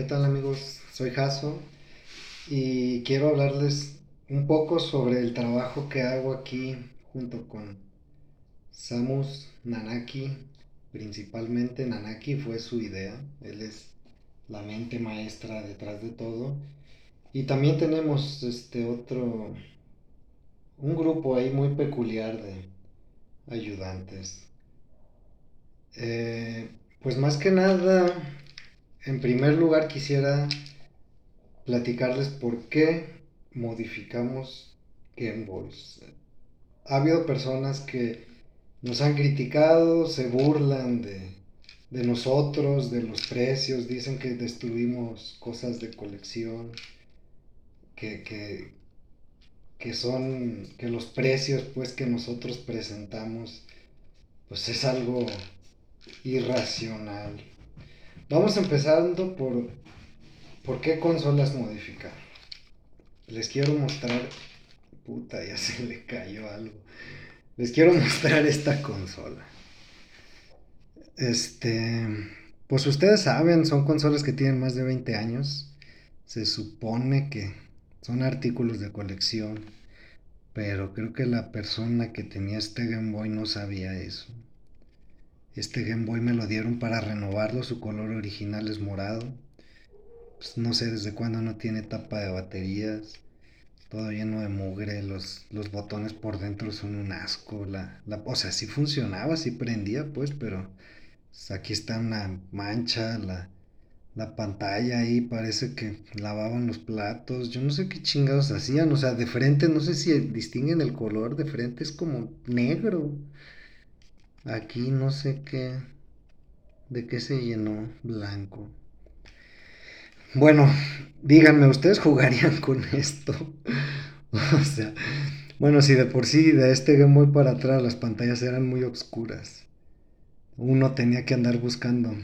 ¿Qué tal amigos? Soy Jaso y quiero hablarles un poco sobre el trabajo que hago aquí junto con Samus Nanaki. Principalmente Nanaki fue su idea, él es la mente maestra detrás de todo. Y también tenemos este otro, un grupo ahí muy peculiar de ayudantes. Eh, pues más que nada en primer lugar quisiera platicarles por qué modificamos Game Boys. Ha habido personas que nos han criticado, se burlan de, nosotros, de los precios, dicen que destruimos cosas de colección, que, que, que son, que los precios pues que nosotros presentamos, pues es algo irracional. Vamos empezando por por qué consolas modificar. Les quiero mostrar, puta, ya se le cayó algo. Les quiero mostrar esta consola. Este, pues ustedes saben, son consolas que tienen más de 20 años. Se supone que son artículos de colección, pero creo que la persona que tenía este Game Boy no sabía eso. Este Game Boy me lo dieron para renovarlo, su color original es morado. Pues no sé desde cuándo no tiene tapa de baterías. Todo lleno de mugre, los, los botones por dentro son un asco. La, la, o sea, sí funcionaba, sí prendía, pues, pero pues, aquí está una mancha, la, la pantalla ahí parece que lavaban los platos. Yo no sé qué chingados hacían. O sea, de frente, no sé si distinguen el color, de frente es como negro. Aquí no sé qué. ¿De qué se llenó blanco? Bueno, díganme, ¿ustedes jugarían con esto? o sea, bueno, si de por sí de este Game Boy para atrás las pantallas eran muy oscuras. Uno tenía que andar buscando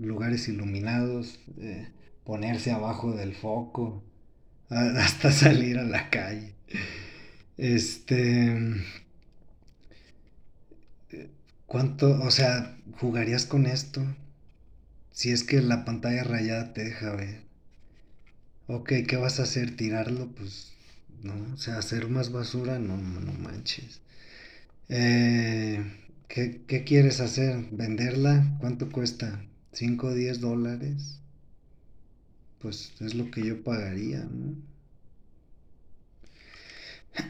lugares iluminados, eh, ponerse abajo del foco, hasta salir a la calle. Este, ¿Cuánto, o sea, jugarías con esto? Si es que la pantalla rayada te deja ver. Ok, ¿qué vas a hacer? ¿Tirarlo? Pues no, o sea, hacer más basura, no, no manches. Eh, ¿qué, ¿Qué quieres hacer? ¿Venderla? ¿Cuánto cuesta? ¿5 o 10 dólares? Pues es lo que yo pagaría, ¿no?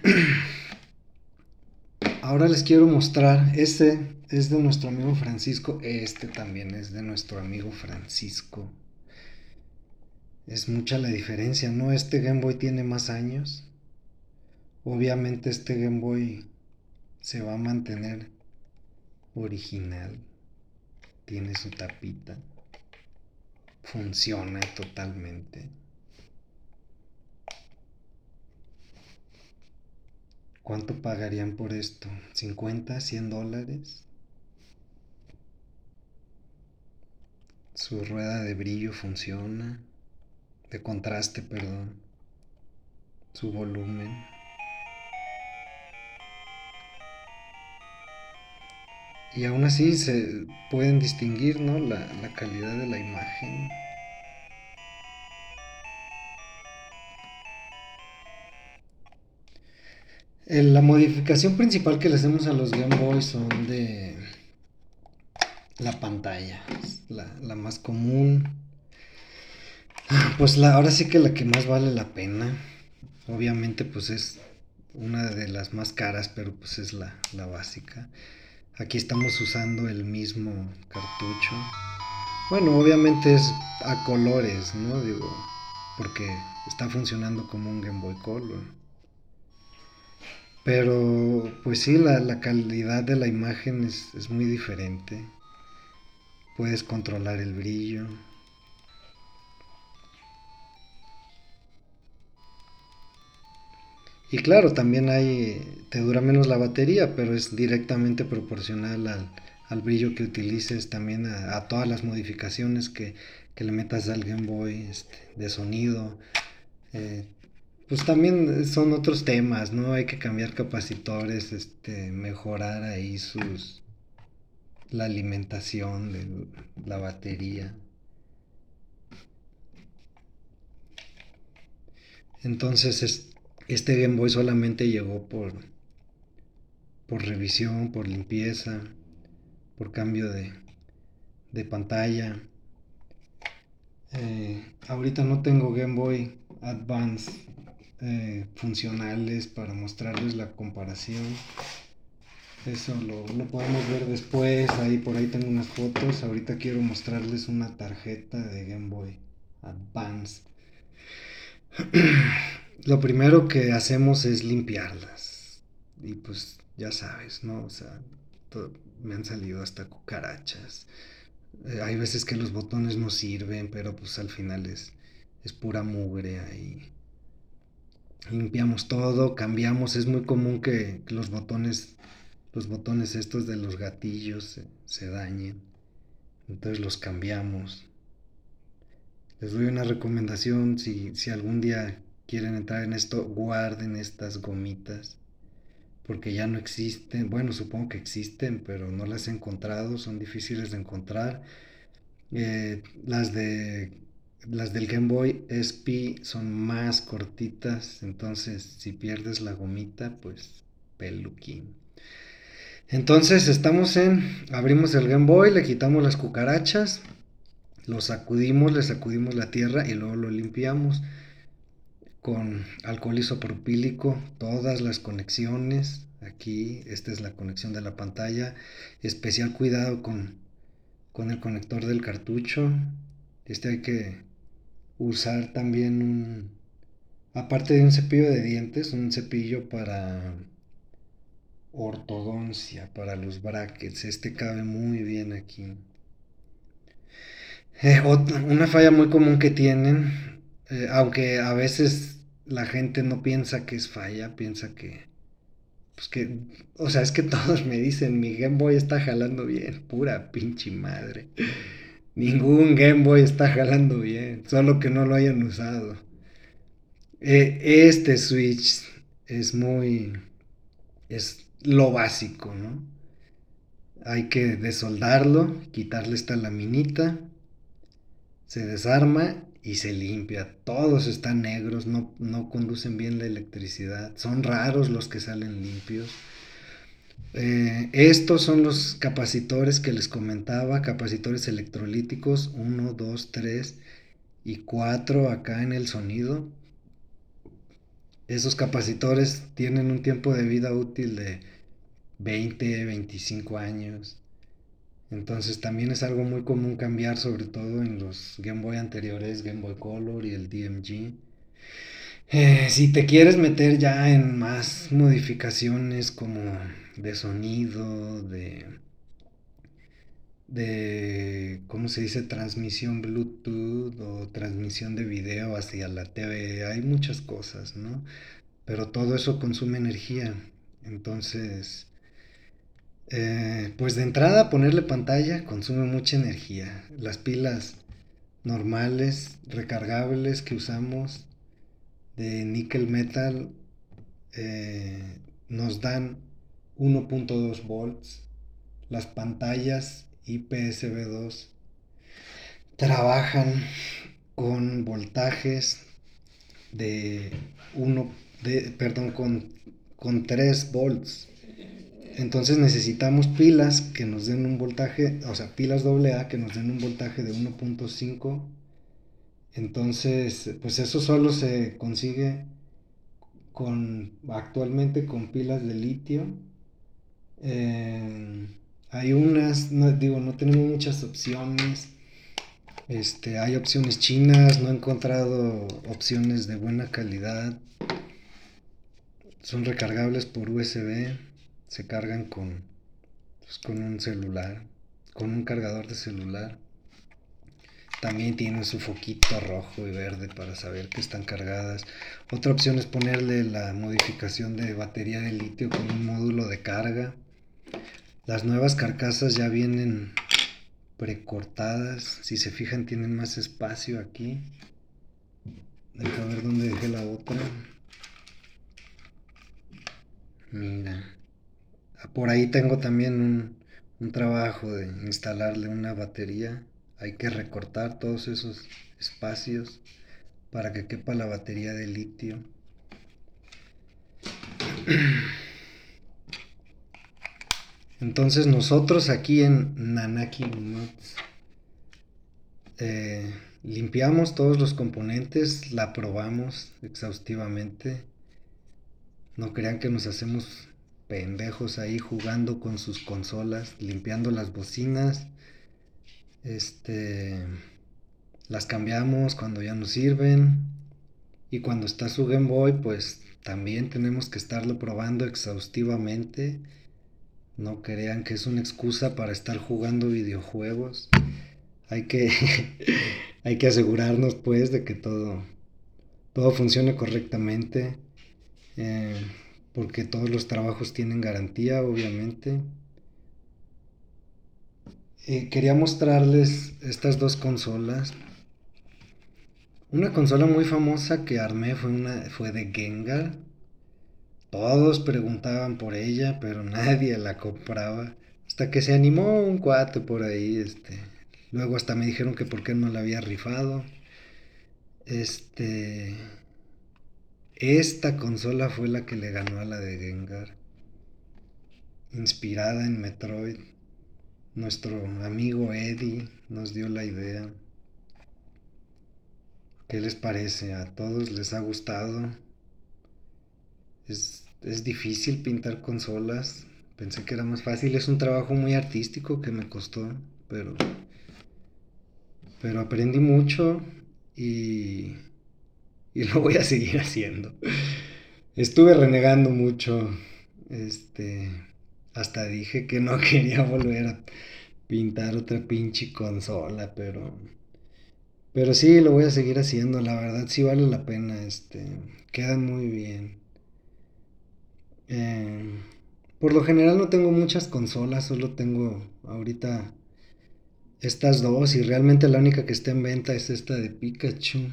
Ahora les quiero mostrar, este es de nuestro amigo Francisco, este también es de nuestro amigo Francisco. Es mucha la diferencia, ¿no? Este Game Boy tiene más años. Obviamente este Game Boy se va a mantener original. Tiene su tapita. Funciona totalmente. ¿Cuánto pagarían por esto? ¿50, 100 dólares? Su rueda de brillo funciona, de contraste, perdón. Su volumen. Y aún así se pueden distinguir ¿no? la, la calidad de la imagen. La modificación principal que le hacemos a los Game Boy son de la pantalla, la, más común. Pues la, ahora sí que la que más vale la pena, obviamente pues es una de las más caras, pero pues es la, la básica. Aquí estamos usando el mismo cartucho. Bueno, obviamente es a colores, ¿no? Digo, porque está funcionando como un Game Boy Color. Pero pues sí, la, calidad de la imagen es, muy diferente. Puedes controlar el brillo. Y claro, también hay, te dura menos la batería, pero es directamente proporcional al, brillo que utilices, también a, todas las modificaciones que, le metas al Game Boy este, de sonido. Eh, pues también son otros temas, ¿no? Hay que cambiar capacitores, este, mejorar ahí sus la alimentación de la batería. Entonces este Game Boy solamente llegó por, por revisión, por limpieza, por cambio de, de pantalla. Eh, ahorita no tengo Game Boy Advance eh, funcionales para mostrarles la comparación. Eso lo, lo, podemos ver después. Ahí por ahí tengo unas fotos. Ahorita quiero mostrarles una tarjeta de Game Boy Advance. lo primero que hacemos es limpiarlas. Y pues ya sabes, ¿no? O sea, me han salido hasta cucarachas. Eh, hay veces que los botones no sirven, pero pues al final es, es pura mugre ahí. Limpiamos todo, cambiamos. Es muy común que, los botones, los botones estos de los gatillos se, dañen. Entonces los cambiamos. Les doy una recomendación, si, si algún día quieren entrar en esto, guarden estas gomitas porque ya no existen, bueno, supongo que existen, pero no las he encontrado, son difíciles de encontrar. Eh, las de las del Game Boy SP son más cortitas, entonces si pierdes la gomita, pues peluquín. Entonces estamos en, abrimos el Game Boy, le quitamos las cucarachas, lo sacudimos, le sacudimos la tierra y luego lo limpiamos con alcohol isopropílico todas las conexiones. Aquí, esta es la conexión de la pantalla. Especial cuidado con, con el conector del cartucho. Este hay que usar también un, aparte de un cepillo de dientes, un cepillo para ortodoncia, para los brackets. Este cabe muy bien aquí. Eh, una falla muy común que tienen eh, aunque a veces la gente no piensa que es falla, piensa que, pues que, o sea, es que todos me dicen, mi Game Boy está jalando bien, pura pinche madre. Ningún Game Boy está jalando bien, solo que no lo hayan usado. Eh, este Switch es muy, es lo básico, ¿no? Hay que desoldarlo, quitarle esta laminita, se desarma y se limpia. Todos están negros, no, no conducen bien la electricidad. Son raros los que salen limpios. Eh, estos son los capacitores que les comentaba, capacitores electrolíticos 1, 2, 3 y 4 acá en el sonido. Esos capacitores tienen un tiempo de vida útil de 20, 25 años. Entonces también es algo muy común cambiar, sobre todo en los Game Boy anteriores, Game Boy Color y el DMG. Eh, si te quieres meter ya en más modificaciones como de sonido, de, de, ¿cómo se dice? Transmisión Bluetooth o transmisión de video hacia la TV, hay muchas cosas, ¿no? Pero todo eso consume energía. Entonces, eh, pues de entrada ponerle pantalla consume mucha energía. Las pilas normales, recargables que usamos de níquel metal eh, nos dan 1.2 volts. Las pantallas IPSB2 trabajan con voltajes de 1 de perdón con, con 3 volts entonces necesitamos pilas que nos den un voltaje, o sea, pilas AA que nos den un voltaje de 1.5. Entonces, pues eso solo se consigue con actualmente con pilas de litio. Eh, hay unas, no, digo, no tenemos muchas opciones. Este, hay opciones chinas, no he encontrado opciones de buena calidad. Son recargables por USB se cargan con, pues, con un celular, con un cargador de celular. También tienen su foquito rojo y verde para saber que están cargadas. Otra opción es ponerle la modificación de batería de litio con un módulo de carga. Las nuevas carcasas ya vienen precortadas. Si se fijan tienen más espacio aquí. Deja ver dónde dejé la otra. Mira. Por ahí tengo también un, trabajo de instalarle una batería. Hay que recortar todos esos espacios para que quepa la batería de litio. Entonces nosotros aquí en Nanaki eh, limpiamos todos los componentes, la probamos exhaustivamente. No crean que nos hacemos pendejos ahí jugando con sus consolas, limpiando las bocinas. Este las cambiamos cuando ya no sirven. Y cuando está su Game Boy, pues también tenemos que estarlo probando exhaustivamente no crean que es una excusa para estar jugando videojuegos. Hay que, hay que asegurarnos pues de que todo, todo funcione correctamente. Eh, porque todos los trabajos tienen garantía, obviamente. Eh, quería mostrarles estas dos consolas. Una consola muy famosa que armé fue, una, fue de Gengar todos preguntaban por ella, pero nadie la compraba. Hasta que se animó un cuate por ahí, este. Luego hasta me dijeron que por qué no la había rifado. Este. Esta consola fue la que le ganó a la de Gengar. Inspirada en Metroid. Nuestro amigo Eddie nos dio la idea. ¿Qué les parece? ¿A todos les ha gustado? Es es difícil pintar consolas. Pensé que era más fácil. Es un trabajo muy artístico que me costó, pero pero aprendí mucho y y lo voy a seguir haciendo. Estuve renegando mucho. Este hasta dije que no quería volver a pintar otra pinche consola, pero pero sí lo voy a seguir haciendo, la verdad sí vale la pena, este queda muy bien. Eh, por lo general no tengo muchas consolas, solo tengo ahorita estas dos y realmente la única que está en venta es esta de Pikachu,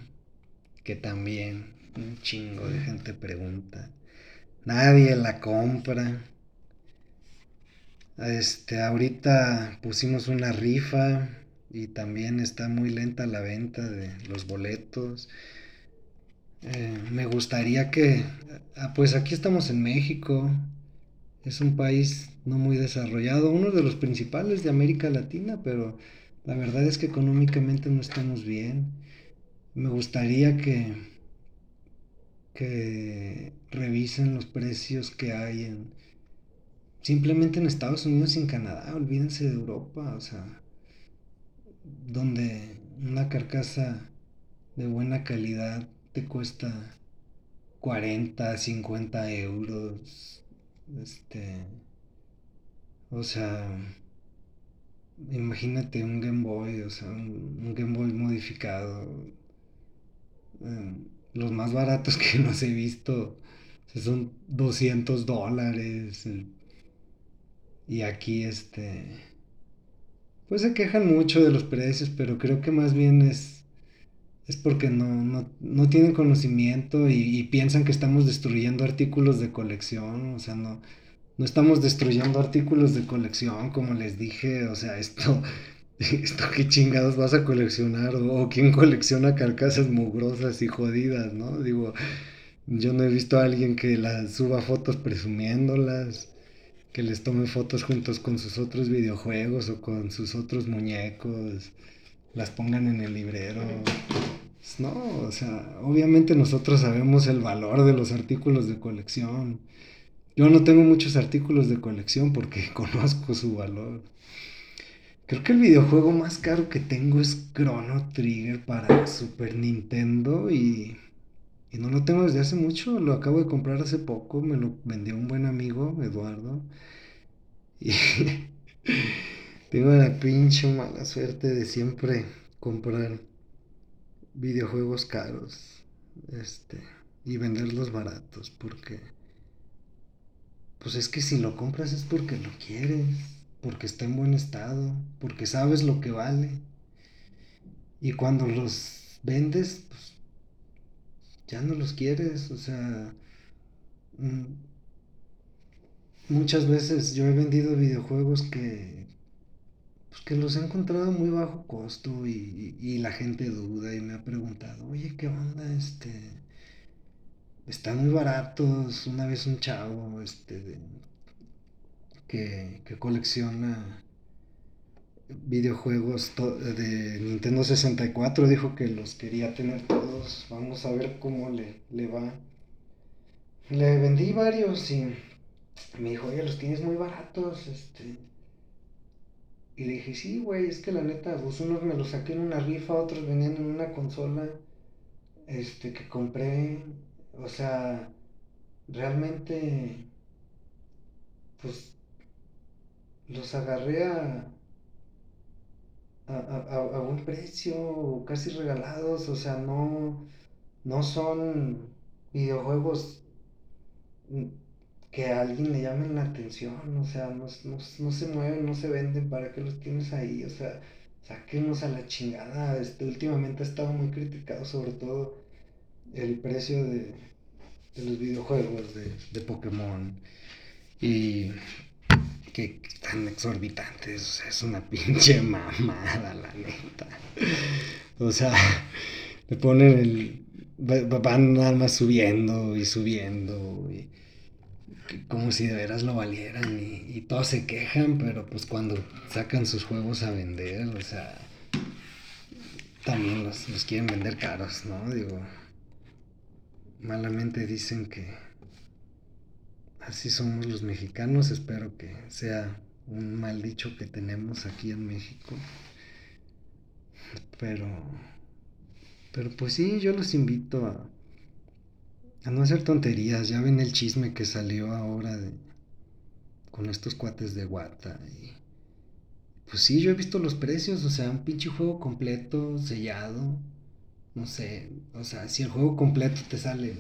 que también un chingo de gente pregunta. Nadie la compra. Este, ahorita pusimos una rifa y también está muy lenta la venta de los boletos. Eh, me gustaría que, ah, pues aquí estamos en México, es un país no muy desarrollado, uno de los principales de América Latina, pero la verdad es que económicamente no estamos bien. Me gustaría que, que revisen los precios que hay en, simplemente en Estados Unidos y en Canadá, olvídense de Europa, o sea, donde una carcasa de buena calidad te cuesta 40, 50 euros. Este. O sea. Imagínate un Game Boy, o sea, un, Game Boy modificado. Eh, los más baratos que nos he visto son 200 dólares. Y aquí, este. Pues se quejan mucho de los precios, pero creo que más bien es es porque no, tienen conocimiento y, piensan que estamos destruyendo artículos de colección, o sea, no, no estamos destruyendo artículos de colección, como les dije, o sea, esto, esto qué chingados vas a coleccionar, o, quién colecciona carcasas mugrosas y jodidas, ¿no? Digo, yo no he visto a alguien que las suba fotos presumiéndolas, que les tome fotos juntos con sus otros videojuegos o con sus otros muñecos, las pongan en el librero. No, o sea, obviamente nosotros sabemos el valor de los artículos de colección. Yo no tengo muchos artículos de colección porque conozco su valor. Creo que el videojuego más caro que tengo es Chrono Trigger para Super Nintendo y, y no lo tengo desde hace mucho, lo acabo de comprar hace poco, me lo vendió un buen amigo, Eduardo. Y tengo la pinche mala suerte de siempre comprar videojuegos caros este y venderlos baratos porque pues es que si lo compras es porque lo quieres porque está en buen estado porque sabes lo que vale y cuando los vendes pues ya no los quieres o sea mm, muchas veces yo he vendido videojuegos que pues que los he encontrado muy bajo costo y, la gente duda y me ha preguntado, oye, ¿qué onda? Este, están muy baratos. Una vez un chavo, este, que, que colecciona videojuegos de Nintendo 64 dijo que los quería tener todos. Vamos a ver cómo le, le va. Le vendí varios y me dijo, oye, los tienes muy baratos, este. Y le dije, sí, güey, es que la neta, pues unos me los saqué en una rifa, otros venían en una consola, este, que compré, o sea, realmente, pues, los agarré a, a, buen precio, casi regalados, o sea, no, no son videojuegos que a alguien le llamen la atención, o sea, no, se mueven, no se venden, ¿para qué los tienes ahí? O sea, sáquenos a la chingada, este, últimamente ha estado muy criticado sobre todo el precio de, los videojuegos de, de Pokémon y que tan exorbitantes, o sea, es una pinche mamada, la neta. O sea, le ponen el. van nada más subiendo y subiendo, y, como si de veras lo valieran, y, todos se quejan, pero pues cuando sacan sus juegos a vender, o sea, también los, los quieren vender caros, ¿no? Digo, malamente dicen que así somos los mexicanos, espero que sea un mal dicho que tenemos aquí en México. Pero, pero pues sí, yo los invito a, a no hacer tonterías. Ya ven el chisme que salió ahora de, con estos cuates de Guata. Pues sí, yo he visto los precios, o sea, un pinche juego completo, sellado. No sé, o sea, si el juego completo te sale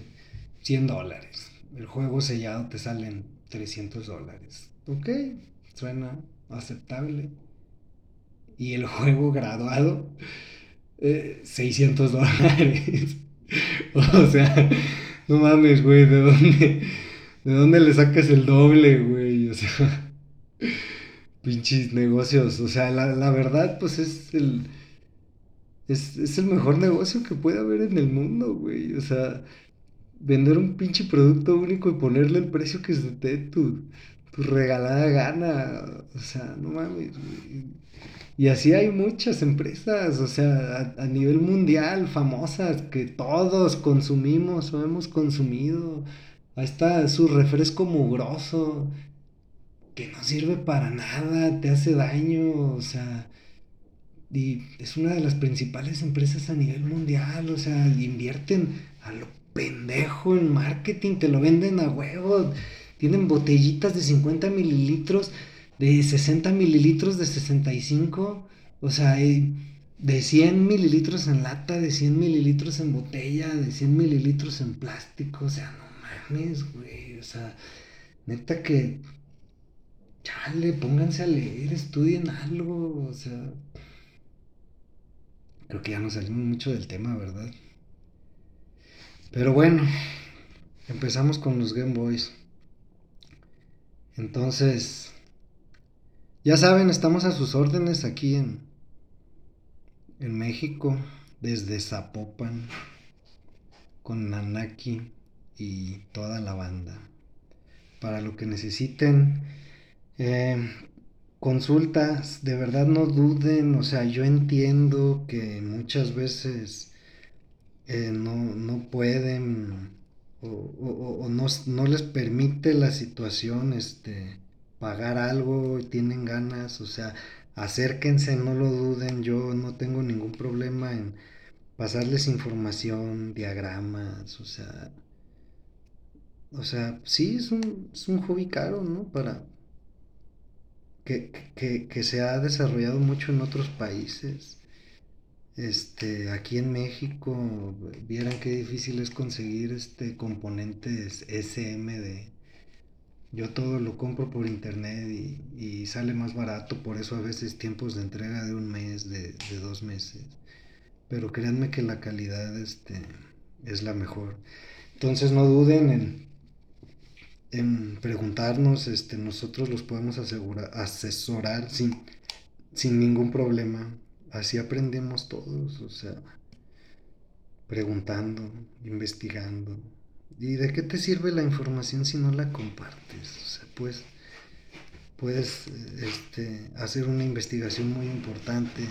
100 dólares el juego sellado te salen 300 dólares. Ok, suena aceptable. Y el juego graduado, 600 eh, dólares. o sea, no mames, güey, ¿de dónde, ¿de dónde le sacas el doble, güey? O sea, pinches negocios. O sea, la, verdad, pues es el... Es, es el mejor negocio que puede haber en el mundo, güey. O sea, vender un pinche producto único y ponerle el precio que se te dé tu, regalada gana. O sea, no mames. Y así hay muchas empresas, o sea, a, nivel mundial, famosas, que todos consumimos o hemos consumido. Ahí está su refresco mugroso, que no sirve para nada, te hace daño, o sea, y es una de las principales empresas a nivel mundial, o sea, invierten a lo pendejo en marketing, te lo venden a huevo. Tienen botellitas de 50 mililitros, de 60 mililitros, de 65. O sea, de 100 mililitros en lata, de 100 mililitros en botella, de 100 mililitros en plástico. O sea, no mames, güey. O sea, neta que. Chale, pónganse a leer, estudien algo. O sea. Creo que ya nos salimos mucho del tema, ¿verdad? Pero bueno, empezamos con los Game Boys. Entonces, ya saben, estamos a sus órdenes aquí en, en México, desde Zapopan, con Nanaki y toda la banda. Para lo que necesiten, eh, consultas, de verdad no duden, o sea, yo entiendo que muchas veces eh, no, no, pueden o, no, les permite la situación este, pagar algo y tienen ganas, o sea, acérquense, no lo duden, yo no tengo ningún problema en pasarles información, diagramas, o sea, o sea, sí, es un, es un hobby caro, ¿no? Para que, que, que se ha desarrollado mucho en otros países. Este, aquí en México, vieran qué difícil es conseguir este componentes SMD. Yo todo lo compro por internet y, sale más barato, por eso a veces tiempos de entrega de un mes, de, dos meses. Pero créanme que la calidad este, es la mejor. Entonces no duden en, en preguntarnos, este, nosotros los podemos asegurar, asesorar sin, sin ningún problema. Así aprendemos todos, o sea, preguntando, investigando. ¿Y de qué te sirve la información si no la compartes? O sea, pues puedes este, hacer una investigación muy importante,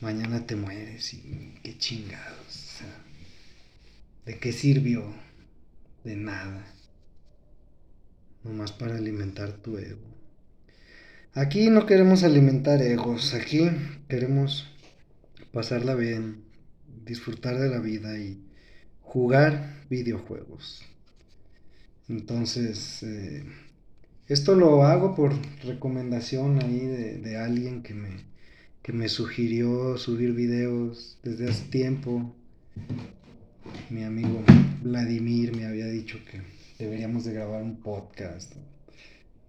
mañana te mueres y qué chingados. ¿de qué sirvió? De nada. Nomás para alimentar tu ego. Aquí no queremos alimentar egos, aquí queremos pasarla bien, disfrutar de la vida y jugar videojuegos. Entonces, eh, esto lo hago por recomendación ahí de, alguien que me, que me sugirió subir videos desde hace tiempo. Mi amigo Vladimir me había dicho que deberíamos de grabar un podcast,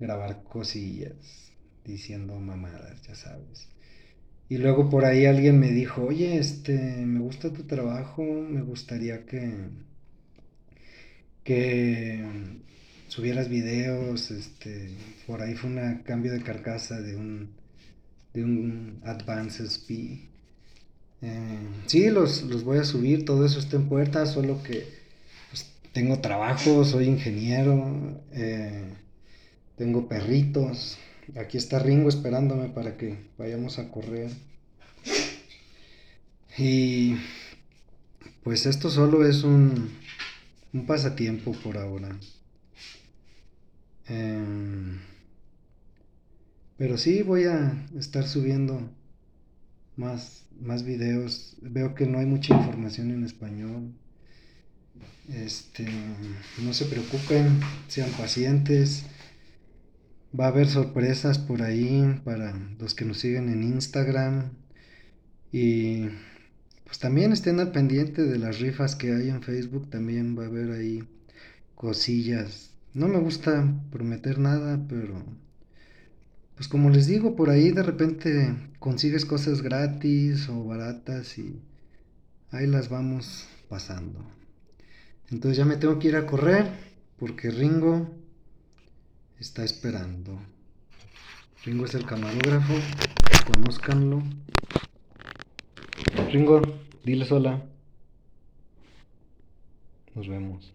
grabar cosillas, diciendo mamadas, ya sabes. Y luego por ahí alguien me dijo, oye, este, me gusta tu trabajo, me gustaría que, que subieras videos, este, por ahí fue un cambio de carcasa de un, de un Advanced SP. Eh, sí, los, los, voy a subir, todo eso está en puerta, solo que pues, tengo trabajo, soy ingeniero, eh, tengo perritos. Aquí está Ringo esperándome para que vayamos a correr. Y pues esto solo es un, pasatiempo por ahora. Em, pero sí voy a estar subiendo más, más videos. Veo que no hay mucha información en español. Este, no se preocupen, sean pacientes. Va a haber sorpresas por ahí para los que nos siguen en Instagram. Y pues también estén al pendiente de las rifas que hay en Facebook. También va a haber ahí cosillas no me gusta prometer nada, pero pues como les digo, por ahí de repente consigues cosas gratis o baratas y ahí las vamos pasando. Entonces ya me tengo que ir a correr porque Ringo está esperando. Ringo es el camarógrafo, conózcanlo. Ringo, diles hola. Nos vemos.